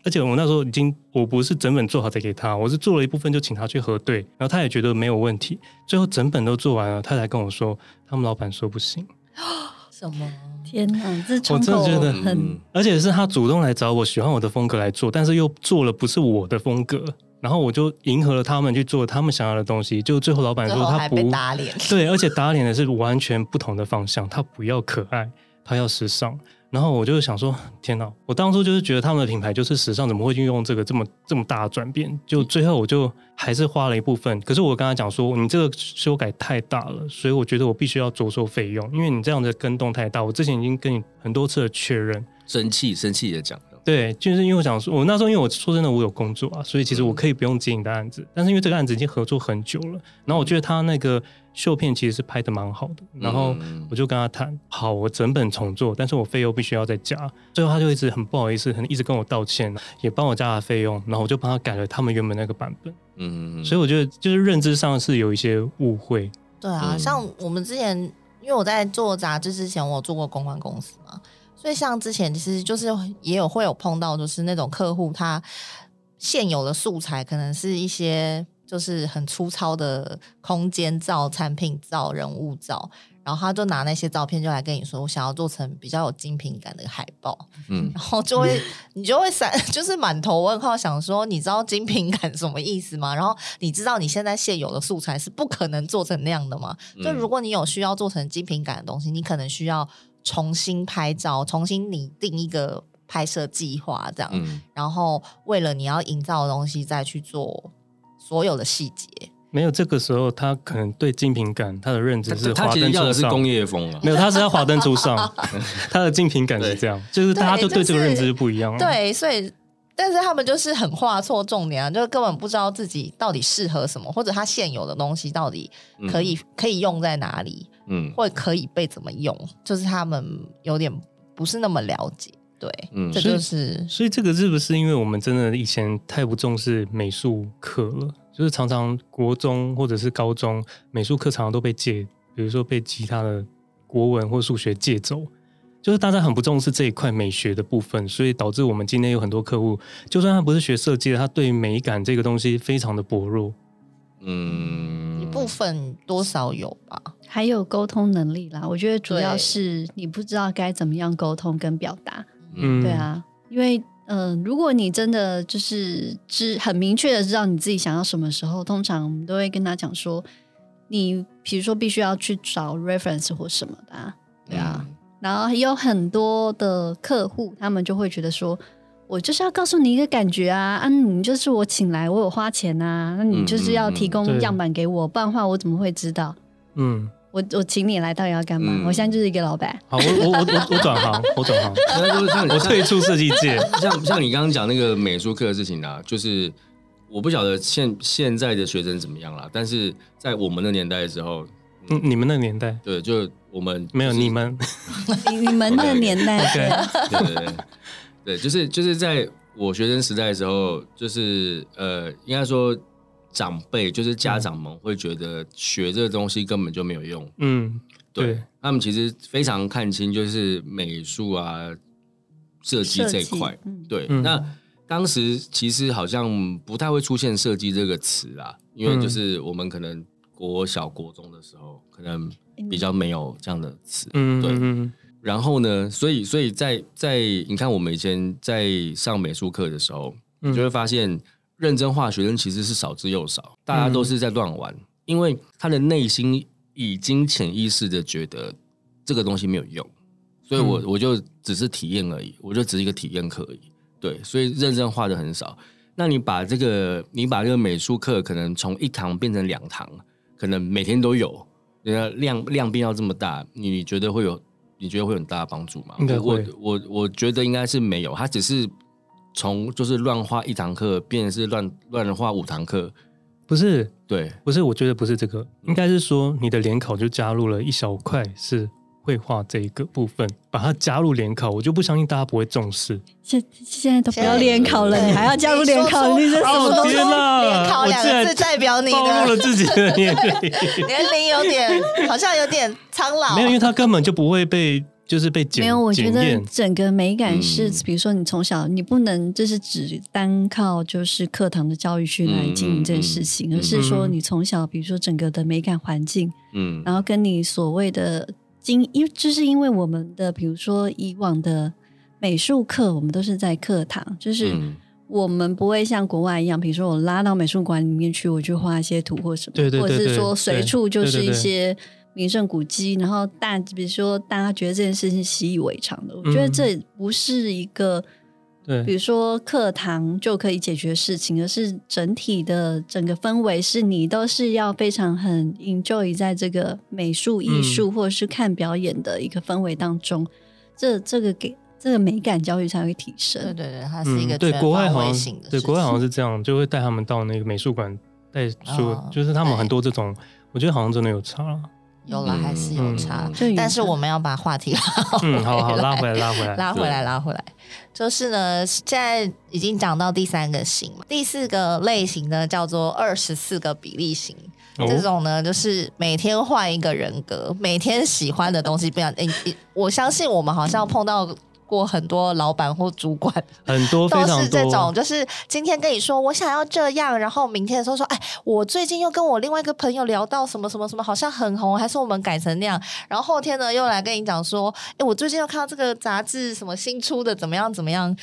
而且我那时候已经，我不是整本做好再给他，我是做了一部分就请他去核对，然后他也觉得没有问题，最后整本都做完了，他才跟我说，他们老板说不行。什么？天哪，这我真的觉得很，而且是他主动来找我，喜欢我的风格来做，但是又做了不是我的风格，然后我就迎合了他们去做他们想要的东西，就最后老板说他不打脸，对，而且打脸的是完全不同的方向，他不要可爱，他要时尚。然后我就想说，天哪！我当初就是觉得他们的品牌就是时尚，怎么会运用这个这么这么大的转变？就最后我就还是花了一部分。可是我跟他讲说，你这个修改太大了，所以我觉得我必须要着收费用，因为你这样的跟动太大。我之前已经跟你很多次的确认，生气生气的讲。对，就是因为我想说，我那时候因为我说真的，我有工作啊，所以其实我可以不用接你的案子。嗯、但是因为这个案子已经合作很久了，然后我觉得他那个绣片其实是拍的蛮好的，然后我就跟他谈，好，我整本重做，但是我费用必须要再加。最后他就一直很不好意思，很一直跟我道歉，也帮我加了费用，然后我就帮他改了他们原本那个版本。嗯，所以我觉得就是认知上是有一些误会。对啊，像我们之前，因为我在做杂志之前，我有做过公关公司嘛。所以像之前其实就是也有会有碰到，就是那种客户他现有的素材可能是一些就是很粗糙的空间照、产品照、人物照，然后他就拿那些照片就来跟你说，我想要做成比较有精品感的海报，嗯，然后就会你就会闪，就是满头问号，想说你知道精品感什么意思吗？然后你知道你现在现有的素材是不可能做成那样的吗？就如果你有需要做成精品感的东西，你可能需要。重新拍照，重新拟定一个拍摄计划，这样，嗯、然后为了你要营造的东西，再去做所有的细节，没有这个时候，他可能对精品感他的认知是他其实要的是工业风啊，没有，他是要华灯初上，他的精品感是这样，就是大家就对这个认知不一样。对，所以。但是他们就是很画错重点啊，就根本不知道自己到底适合什么，或者他现有的东西到底可以、嗯、可以用在哪里，嗯，或者可以被怎么用，就是他们有点不是那么了解，对，嗯，这就是所，所以这个是不是因为我们真的以前太不重视美术课了？就是常常国中或者是高中美术课常常都被借，比如说被其他的国文或数学借走。就是大家很不重视这一块美学的部分，所以导致我们今天有很多客户，就算他不是学设计的，他对美感这个东西非常的薄弱。嗯，一部分多少有吧，还有沟通能力啦。我觉得主要是你不知道该怎么样沟通跟表达。嗯，对啊，因为嗯、呃，如果你真的就是知很明确的知道你自己想要什么时候，通常我们都会跟他讲说，你比如说必须要去找 reference 或什么的、啊，对啊。嗯然后有很多的客户，他们就会觉得说，我就是要告诉你一个感觉啊，啊，你就是我请来，我有花钱啊，那你就是要提供样板给我，嗯嗯、不然的话我怎么会知道？嗯，我我请你来到底要干嘛？嗯、我现在就是一个老板。好，我我我我我转行，我转行，像我退出设计界。像像你刚刚讲那个美术课的事情啊，就是我不晓得现现在的学生怎么样了，但是在我们的年代的时候。嗯，你们那年代，对，就我们没有你们，你们那个年代，对对对，对，就是就是在我学生时代的时候，就是呃，应该说长辈，就是家长们会觉得学这个东西根本就没有用，嗯，对，对。他们其实非常看清就是美术啊、设计这一块，嗯、对，嗯、那当时其实好像不太会出现设计这个词啊，因为就是我们可能。国小、国中的时候，可能比较没有这样的词，嗯，对。然后呢，所以，所以在在你看，我们以前在上美术课的时候，你就会发现，认真画学生其实是少之又少，大家都是在乱玩，因为他的内心已经潜意识的觉得这个东西没有用，所以我我就只是体验而已，我就只是一个体验课而已，对，所以认真画的很少。那你把这个，你把这个美术课可能从一堂变成两堂。可能每天都有，那量量变要这么大，你觉得会有？你觉得会有很大的帮助吗？应该会。我我我觉得应该是没有，他只是从就是乱画一堂课，变成是乱乱画五堂课，不是？对，不是。我觉得不是这个，应该是说你的联考就加入了一小块是。绘画这一个部分，把它加入联考，我就不相信大家不会重视。现现在都不要联考了，你还要加入联考？你这什么东西？联考两个字代表你的暴露了自己的年龄，年 龄有点好像有点苍老。没有，因为他根本就不会被，就是被检。没有，我觉得整个美感是，嗯、比如说你从小你不能就是只单靠就是课堂的教育去来经营这件事情，嗯嗯嗯、而是说你从小比如说整个的美感环境，嗯，然后跟你所谓的。经因就是因为我们的，比如说以往的美术课，我们都是在课堂，就是我们不会像国外一样，比如说我拉到美术馆里面去，我去画一些图或什么，对对对对，或者是说随处就是一些名胜古迹，然后大，比如说大家觉得这件事情习以为常的，我觉得这不是一个。对，比如说课堂就可以解决事情，而是整体的整个氛围是你都是要非常很 enjoy 在这个美术艺术或者是看表演的一个氛围当中，嗯、这这个给这个美感教育才会提升。对对对，它是一个对国外好像对国外好像是这样，就会带他们到那个美术馆带书，哦、就是他们很多这种，我觉得好像真的有差。有了还是有差，但是我们要把话题拉回来，嗯、好好拉回来，拉回来，拉回来，拉回来。就是呢，现在已经讲到第三个型嘛，第四个类型呢叫做二十四个比例型。哦、这种呢，就是每天换一个人格，每天喜欢的东西不一样。诶，我相信我们好像碰到。过很多老板或主管，很多 多，都是这种，就是今天跟你说我想要这样，然后明天的时候说，哎，我最近又跟我另外一个朋友聊到什么什么什么，好像很红，还是我们改成那样。然后后天呢，又来跟你讲说，哎，我最近又看到这个杂志什么新出的，怎么样怎么样，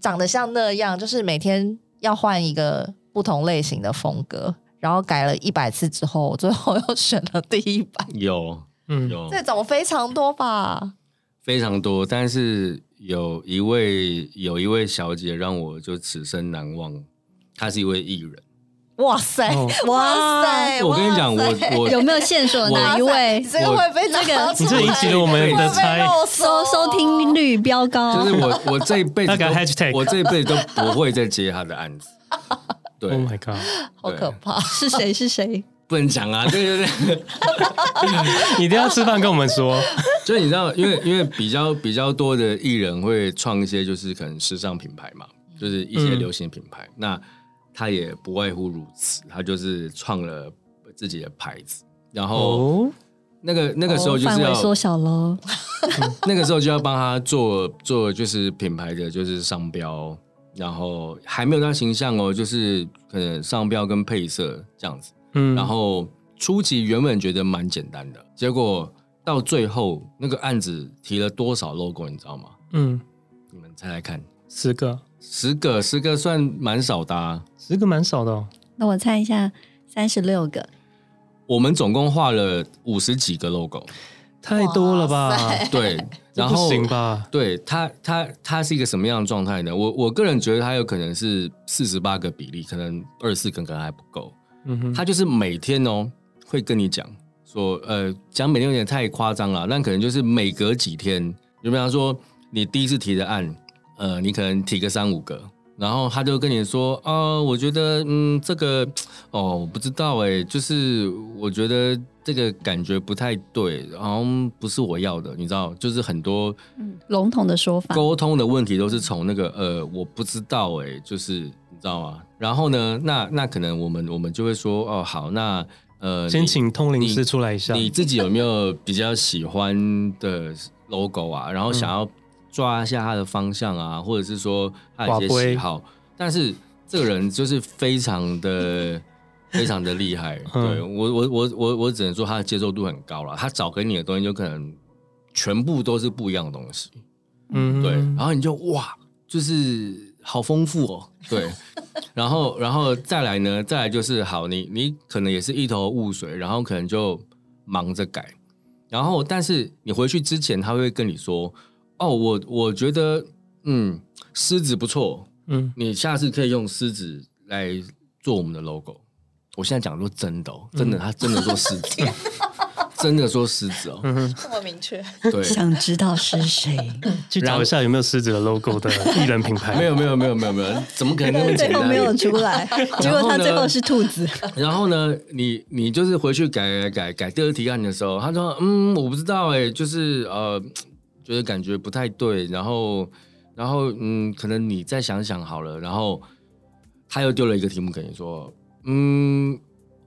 长得像那样，就是每天要换一个不同类型的风格，然后改了一百次之后，最后又选了第一版。有，嗯，有这种非常多吧？非常多，但是。有一位有一位小姐让我就此生难忘，她是一位艺人，哇塞，哦哇塞！我跟你讲，我我有没有线索？哪一位？这个会被这个你这引起了我们的猜，收收听率飙高。就是我我这一辈子 那个 hashtag，我这一辈子都不会再接他的案子。对 Oh my god！好可怕。是谁？是谁？不能讲啊！对对对，你 一定要吃饭跟我们说。就是你知道，因为因为比较比较多的艺人会创一些，就是可能时尚品牌嘛，就是一些流行品牌。嗯、那他也不外乎如此，他就是创了自己的牌子，然后、哦、那个那个时候就是要缩小喽。那个时候就要帮他做做就是品牌的就是商标，然后还没有到形象哦，就是可能商标跟配色这样子。嗯，然后初期原本觉得蛮简单的，结果到最后那个案子提了多少 logo，你知道吗？嗯，你们猜猜看，十个，十个，十个算蛮少的啊，十个蛮少的哦。那我猜一下，三十六个。我们总共画了五十几个 logo，太多了吧？对，然后行吧？对他，他他是一个什么样的状态呢？我我个人觉得他有可能是四十八个比例，可能二十四个可能还不够。嗯哼，他就是每天哦会跟你讲说，呃，讲每天有点太夸张了，但可能就是每隔几天，就比方说你第一次提的案，呃，你可能提个三五个，然后他就跟你说，啊、呃，我觉得，嗯，这个，哦，我不知道哎，就是我觉得这个感觉不太对，好像不是我要的，你知道，就是很多嗯笼统的说法，沟通的问题都是从那个呃，我不知道哎，就是你。知道吗？然后呢？那那可能我们我们就会说哦，好，那呃，先请通灵师出来一下。你自己有没有比较喜欢的 logo 啊？然后想要抓一下他的方向啊，嗯、或者是说他有些喜好。但是这个人就是非常的非常的厉害。嗯、对我我我我我只能说他的接受度很高了。他找给你的东西就可能全部都是不一样的东西。嗯，对。然后你就哇，就是。好丰富哦，对，然后，然后再来呢？再来就是好，你你可能也是一头雾水，然后可能就忙着改，然后但是你回去之前，他会跟你说：“哦，我我觉得，嗯，狮子不错，嗯，你下次可以用狮子来做我们的 logo。”我现在讲的都真的哦，真的，他真的做狮子。真的说狮子哦，这么明确。对，想知道是谁？去找一下有没有狮子的 logo 的艺人品牌。没有，没有，没有，没有，没有，怎么可能那么简单？最后没有出来，结果他最后是兔子。然后呢，你你就是回去改改改改第二提案的时候，他说：“嗯，我不知道哎，就是呃，觉得感觉不太对。”然后然后嗯，可能你再想想好了。然后他又丢了一个题目给你说：“嗯，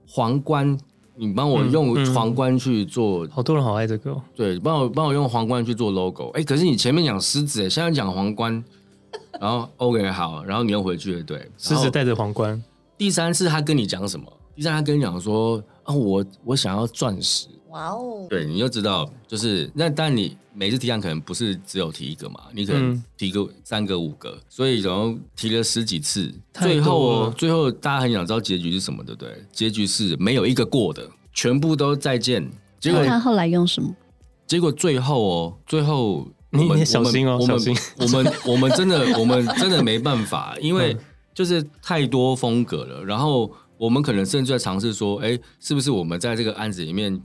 皇冠。”你帮我用皇冠去做，嗯嗯，好多人好爱这个，哦。对，帮我帮我用皇冠去做 logo。哎，可是你前面讲狮子，哎，现在讲皇冠，然后 OK 好，然后你又回去了，对，狮子带着皇冠。第三次他跟你讲什么？第三次他跟你讲说啊，我我想要钻石。哇哦！对，你就知道，就是那但你每次提案可能不是只有提一个嘛，你可能提个三个五个，所以然后提了十几次，最后最后大家很想知道结局是什么，对不对？结局是没有一个过的，全部都再见。结果他后来用什么？结果最后哦，最后你你小心哦，小心！我们 我们真的我们真的没办法，因为就是太多风格了。然后我们可能甚至在尝试说，哎，是不是我们在这个案子里面。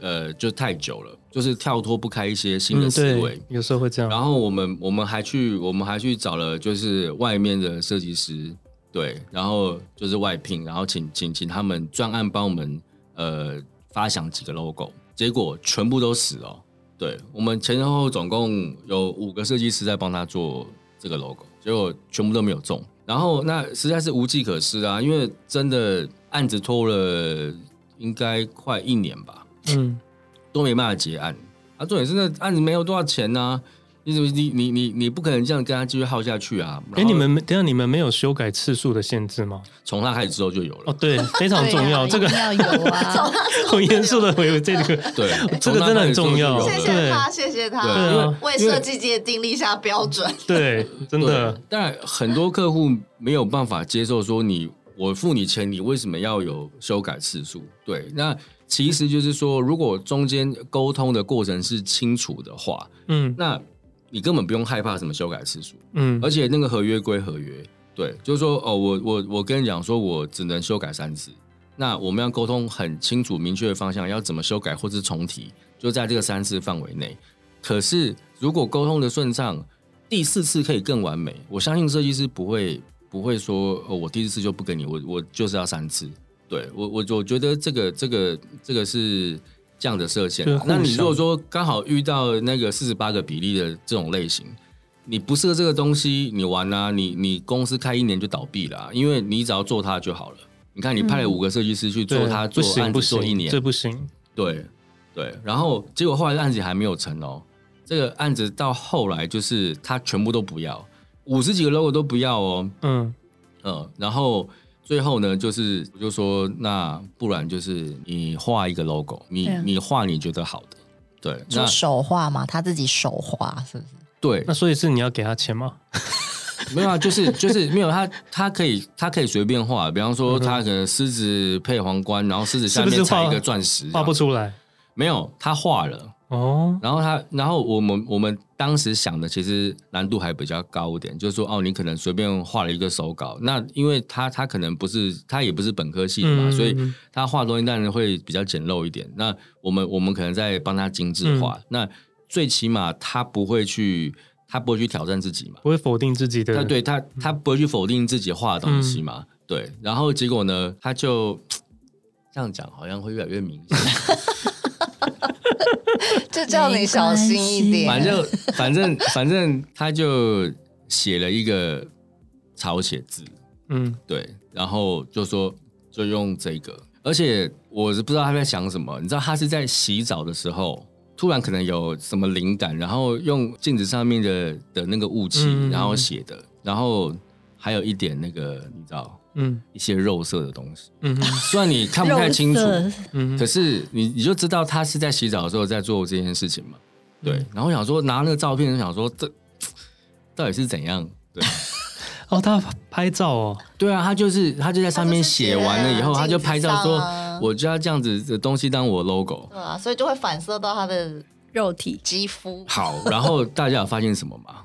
呃，就太久了，就是跳脱不开一些新的思维，嗯，有时候会这样。然后我们我们还去我们还去找了，就是外面的设计师，对，然后就是外聘，然后请请请他们专案帮我们呃发想几个 logo，结果全部都死了。对，我们前前后后总共有五个设计师在帮他做这个 logo，结果全部都没有中。然后那实在是无计可施啊，因为真的案子拖了应该快一年吧。嗯，都没办法结案。啊，重点是那案子没有多少钱呢、啊？你怎么你你你你不可能这样跟他继续耗下去啊？哎，你们等下你们没有修改次数的限制吗？从他开始之后就有了。哦，对，非常重要，这个要有啊。很严肃的回这个，对，这个真的很重要。谢谢他，谢谢他，对啊，为设计界定立下标准。对，真的。但很多客户没有办法接受说你我付你钱，你为什么要有修改次数？对，那。其实就是说，如果中间沟通的过程是清楚的话，嗯，那你根本不用害怕什么修改次数，嗯，而且那个合约归合约，对，就是说哦，我我我跟你讲说，我只能修改三次。那我们要沟通很清楚、明确的方向，要怎么修改或是重提，就在这个三次范围内。可是如果沟通的顺畅，第四次可以更完美。我相信设计师不会不会说哦，我第四次就不跟你，我我就是要三次。对我我我觉得这个这个这个是这样的设限。那你如果说刚好遇到那个四十八个比例的这种类型，你不适合这个东西，你玩啦、啊，你你公司开一年就倒闭了、啊，因为你只要做它就好了。你看，你派了五个设计师去做他做案子做一年，这不行。对对，然后结果后来案子还没有成哦。这个案子到后来就是他全部都不要，五十几个 logo 都不要哦。嗯嗯，然后最后呢，就是我就说，那不然就是你画一个 logo，你你画你觉得好的，对，就手画嘛，他自己手画是不是？对，那所以是你要给他钱吗？没有啊，就是就是没有他，他可以他可以随便画，比方说他可能狮子配皇冠，然后狮子下面踩一个钻石，画不出来。没有，他画了哦。然后他，然后我们我们当时想的其实难度还比较高一点，就是说哦，你可能随便画了一个手稿，那因为他他可能不是他也不是本科系的嘛，嗯、所以他画东西当然会比较简陋一点。那我们我们可能在帮他精致化，嗯、那最起码他不会去。他不会去挑战自己嘛？不会否定自己的。对他，他不会去否定自己画的东西嘛？嗯、对。然后结果呢？他就 这样讲，好像会越来越明显。就叫你小心一点。反正反正反正，他就写了一个草写字。嗯，对。然后就说，就用这个。而且我是不知道他在想什么。你知道，他是在洗澡的时候。突然可能有什么灵感，然后用镜子上面的的那个雾气，然后写的，然后还有一点那个你知道，嗯，一些肉色的东西，嗯，虽然你看不太清楚，嗯，可是你你就知道他是在洗澡的时候在做这件事情嘛，对。然后想说拿那个照片，想说这到底是怎样？对，哦，他拍照哦，对啊，他就是他就在上面写完了以后，他就拍照说。我就要这样子的东西当我 logo，对啊，所以就会反射到他的肉体。肌肤。好，然后大家有发现什么吗？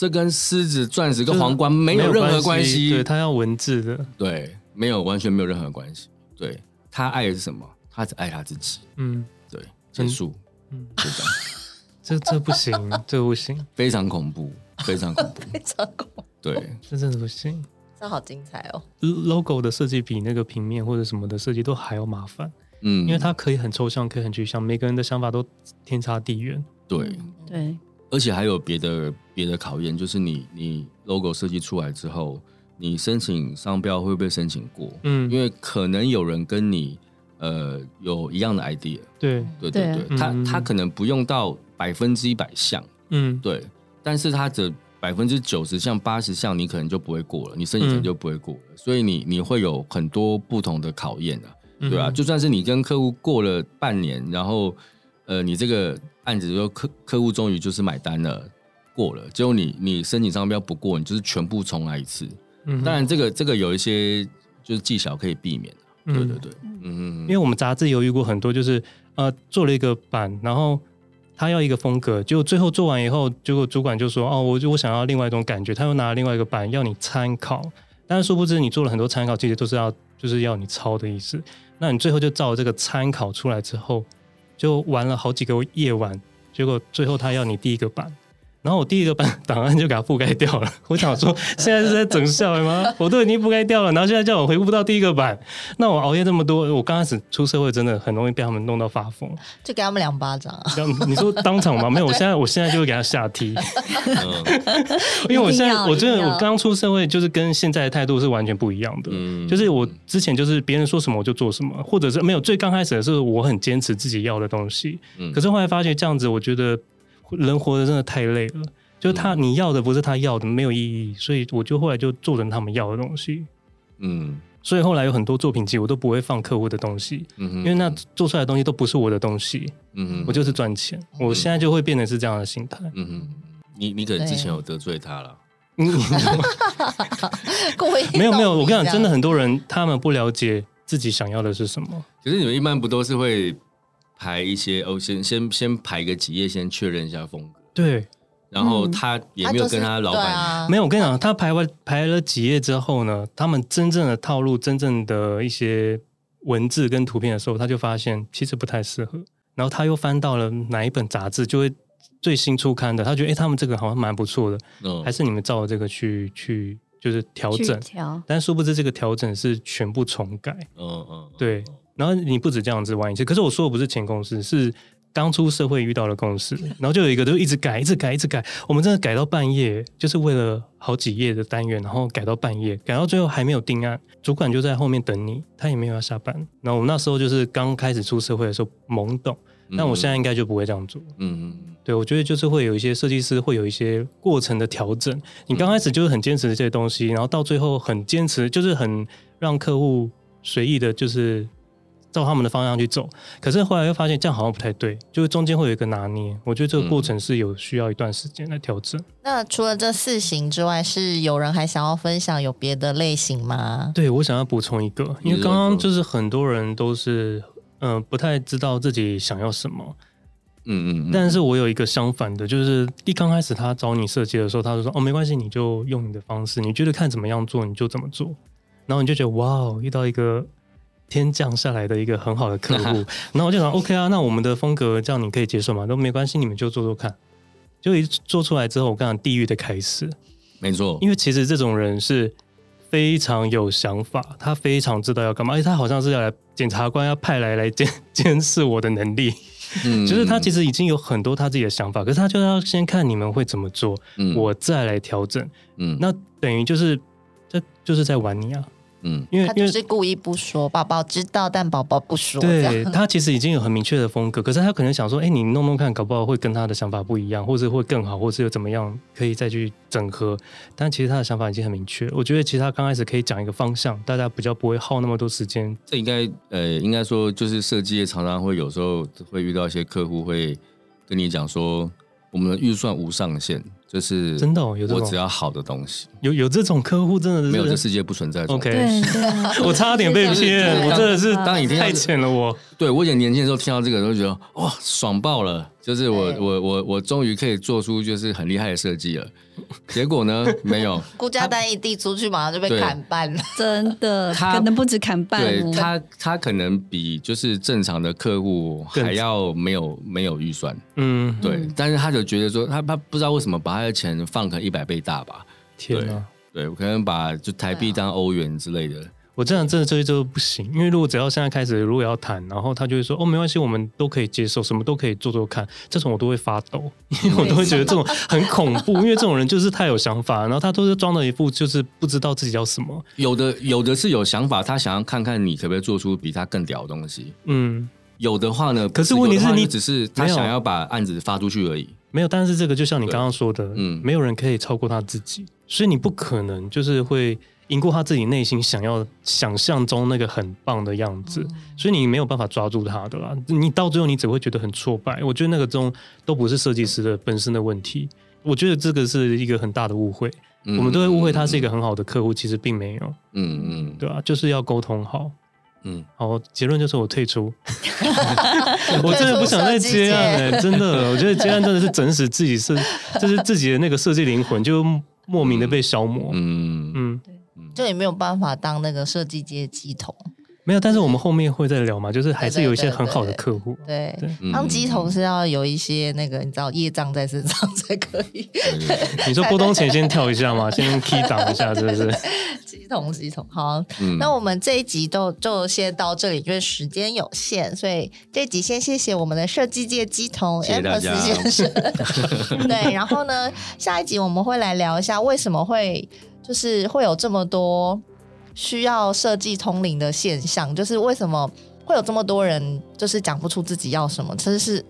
这跟狮子、钻石跟皇冠没有任何关系。对，他要文字的，对，没有，完全没有任何关系。对，他爱的是什么？他只爱他自己。嗯，对，结束。嗯，就这样。这这不行，这不行，非常恐怖，非常恐怖，非常恐怖。对，这真的不行。这好精彩哦！logo 的设计比那个平面或者什么的设计都还要麻烦，嗯，因为它可以很抽象，可以很具象，每个人的想法都天差地远。对对，而且还有别的别的考验，就是你你 logo 设计出来之后，你申请商标会不会申请过？嗯，因为可能有人跟你呃有一样的 idea，对对对对，他他可能不用到百分之一百像，嗯，对，但是他的。百分之九十像八十像，你可能就不会过了，你申请就不会过了，嗯、所以你你会有很多不同的考验啊，对吧、啊？嗯、就算是你跟客户过了半年，然后呃，你这个案子说客客户终于就是买单了，过了，结果你你申请商标不过，你就是全部重来一次。嗯，当然这个这个有一些就是技巧可以避免，对对对，嗯嗯，因为我们杂志有遇过很多，就是呃做了一个版，然后。他要一个风格，结果最后做完以后，结果主管就说：“哦，我就我想要另外一种感觉。”他又拿了另外一个版要你参考，但是殊不知你做了很多参考，其实都是要就是要你抄的意思。那你最后就照这个参考出来之后，就玩了好几个夜晚，结果最后他要你第一个版。然后我第一个版档案就给它覆盖掉了。我想说，现在是在整笑吗？我都已经覆盖掉了，然后现在叫我回复到第一个版。那我熬夜这么多，我刚开始出社会真的很容易被他们弄到发疯。就给他们两巴掌啊！你说当场吗？没有，我现在我现在就会给他下踢。因为我现在我觉得我刚出社会就是跟现在的态度是完全不一样的。嗯，就是我之前就是别人说什么我就做什么，或者是没有最刚开始的时候我很坚持自己要的东西。嗯，可是后来发现这样子，我觉得。人活得真的太累了，就他你要的不是他要的，没有意义，所以我就后来就做成他们要的东西。嗯，所以后来有很多作品集我都不会放客户的东西，嗯哼，因为那做出来的东西都不是我的东西，嗯哼，我就是赚钱，我现在就会变成是这样的心态。嗯哼，你你可能之前有得罪他了，没有没有，我跟你讲，真的很多人他们不了解自己想要的是什么。可是你们一般不都是会？排一些哦，先先先排个几页，先确认一下风格。对，然后他也没有跟他老板，嗯啊、没有。我跟你讲，他排完排了几页之后呢，他们真正的套路、真正的一些文字跟图片的时候，他就发现其实不太适合。然后他又翻到了哪一本杂志，就会最新出刊的，他觉得哎，他们这个好像蛮不错的，嗯、还是你们照这个去去就是调整，但殊不知这个调整是全部重改，嗯嗯，对。然后你不止这样子玩一次，可是我说的不是前公司，是刚出社会遇到的公司，然后就有一个就一直改，一直改，一直改，我们真的改到半夜，就是为了好几页的单元，然后改到半夜，改到最后还没有定案，主管就在后面等你，他也没有要下班。然后我们那时候就是刚开始出社会的时候懵懂，但我现在应该就不会这样做。嗯嗯，对，我觉得就是会有一些设计师会有一些过程的调整，你刚开始就是很坚持这些东西，然后到最后很坚持，就是很让客户随意的，就是。照他们的方向去走，可是后来又发现这样好像不太对，就是中间会有一个拿捏。我觉得这个过程是有需要一段时间来调整。那除了这四型之外，是有人还想要分享有别的类型吗？对，我想要补充一个，因为刚刚就是很多人都是嗯、呃、不太知道自己想要什么，嗯嗯，但是我有一个相反的，就是一刚开始他找你设计的时候，他就说哦没关系，你就用你的方式，你觉得看怎么样做你就怎么做，然后你就觉得哇哦，遇到一个。天降下来的一个很好的客户，然后我就想，OK 啊，那我们的风格这样你可以接受吗？都没关系，你们就做做看。就一做出来之后，我跟你讲，地狱的开始，没错。因为其实这种人是非常有想法，他非常知道要干嘛，而且他好像是要来检察官要派来来监监视我的能力。嗯，就是他其实已经有很多他自己的想法，可是他就要先看你们会怎么做，嗯，我再来调整。嗯，那等于就是这就是在玩你啊。嗯，因为他就是故意不说，宝宝知道，但宝宝不说。对，他其实已经有很明确的风格，可是他可能想说，哎，你弄弄看，搞不好会跟他的想法不一样，或者会更好，或者又怎么样，可以再去整合。但其实他的想法已经很明确。我觉得其实他刚开始可以讲一个方向，大家比较不会耗那么多时间。这应该呃，应该说就是设计业常常会有时候会遇到一些客户会跟你讲说，我们的预算无上限。就是真的，有我只要好的东西，有有这种客户真的是没有，这世界不存在。OK，我差点被骗，我真的是当你太浅了我。对，我以前年轻的时候听到这个都觉得哇，爽爆了！就是我我我我终于可以做出就是很厉害的设计了。结果呢，没有 估价单一递出去，马上就被砍半了。真的，他可能不止砍半，对他他可能比就是正常的客户还要没有没有预算。嗯，对，但是他就觉得说他他不知道为什么把他的钱放可能一百倍大吧？天哪，对，我可能把就台币当欧元之类的。我这样真的这些都不行，因为如果只要现在开始，如果要谈，然后他就会说哦，没关系，我们都可以接受，什么都可以做做看，这种我都会发抖，因为我都会觉得这种很恐怖，因为这种人就是太有想法，然后他都是装的一副就是不知道自己要什么。有的有的是有想法，他想要看看你可不可以做出比他更屌的东西。嗯，有的话呢，可是问题是你只是他想要把案子发出去而已。没有，但是这个就像你刚刚说的，嗯，没有人可以超过他自己，所以你不可能就是会。赢过他自己内心想要、想象中那个很棒的样子，嗯、所以你没有办法抓住他的啦。你到最后你只会觉得很挫败。我觉得那个中都不是设计师的本身的问题。我觉得这个是一个很大的误会。嗯、我们都会误会他是一个很好的客户，其实并没有。嗯嗯，对啊，就是要沟通好。嗯，好，结论就是我退出。我真的不想再接案了、欸，真的，我觉得接案真的是整死自己是，就是自己的那个设计灵魂就莫名的被消磨。嗯嗯。嗯就也没有办法当那个设计界乩童，没有。但是我们后面会再聊嘛，就是还是有一些很好的客户。对，当乩童是要有一些那个你知道业障在身上才可以。你说郭冬前先跳一下嘛，先 key 档一下，是不是？乩童，乩童，好。那我们这一集都就先到这里，因为时间有限，所以这一集先谢谢我们的设计界乩童 Amos 先生。对，然后呢，下一集我们会来聊一下为什么会。就是会有这么多需要设计通灵的现象，就是为什么会有这么多人就是讲不出自己要什么？其实是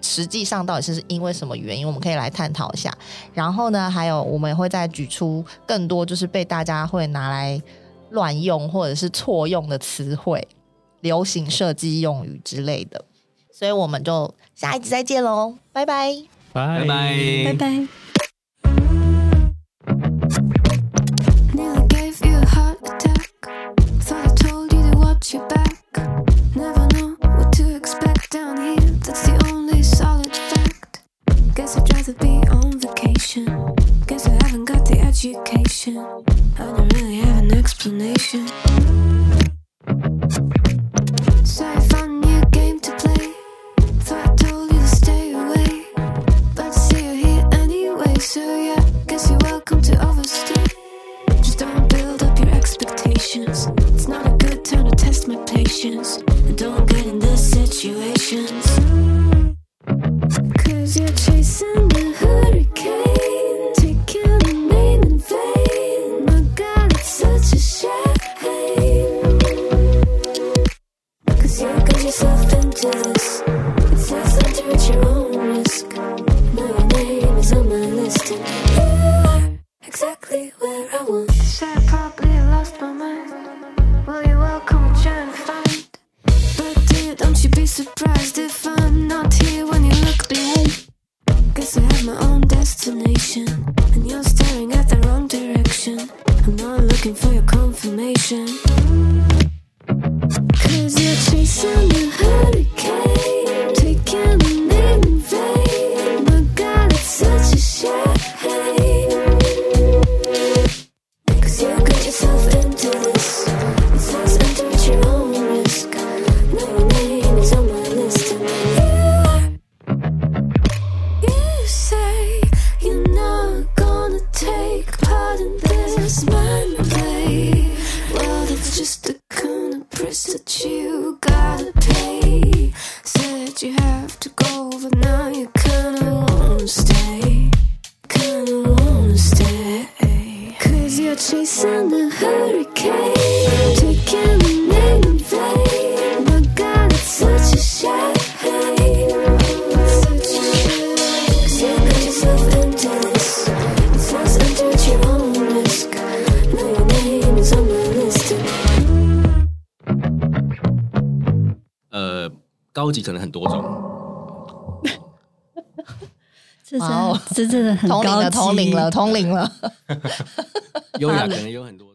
实际上到底是因为什么原因？我们可以来探讨一下。然后呢，还有我们也会再举出更多就是被大家会拿来乱用或者是错用的词汇、流行设计用语之类的。所以我们就下一集再见喽，拜拜，拜拜，拜拜。got back. Never know what to expect down here. That's the only solid fact. Guess I'd rather be on vacation. Guess I haven't got the education. I don't really have an explanation. my patience. Don't get in the situations. Cause you're chasing. 灵了，通灵了，优雅可能有很多。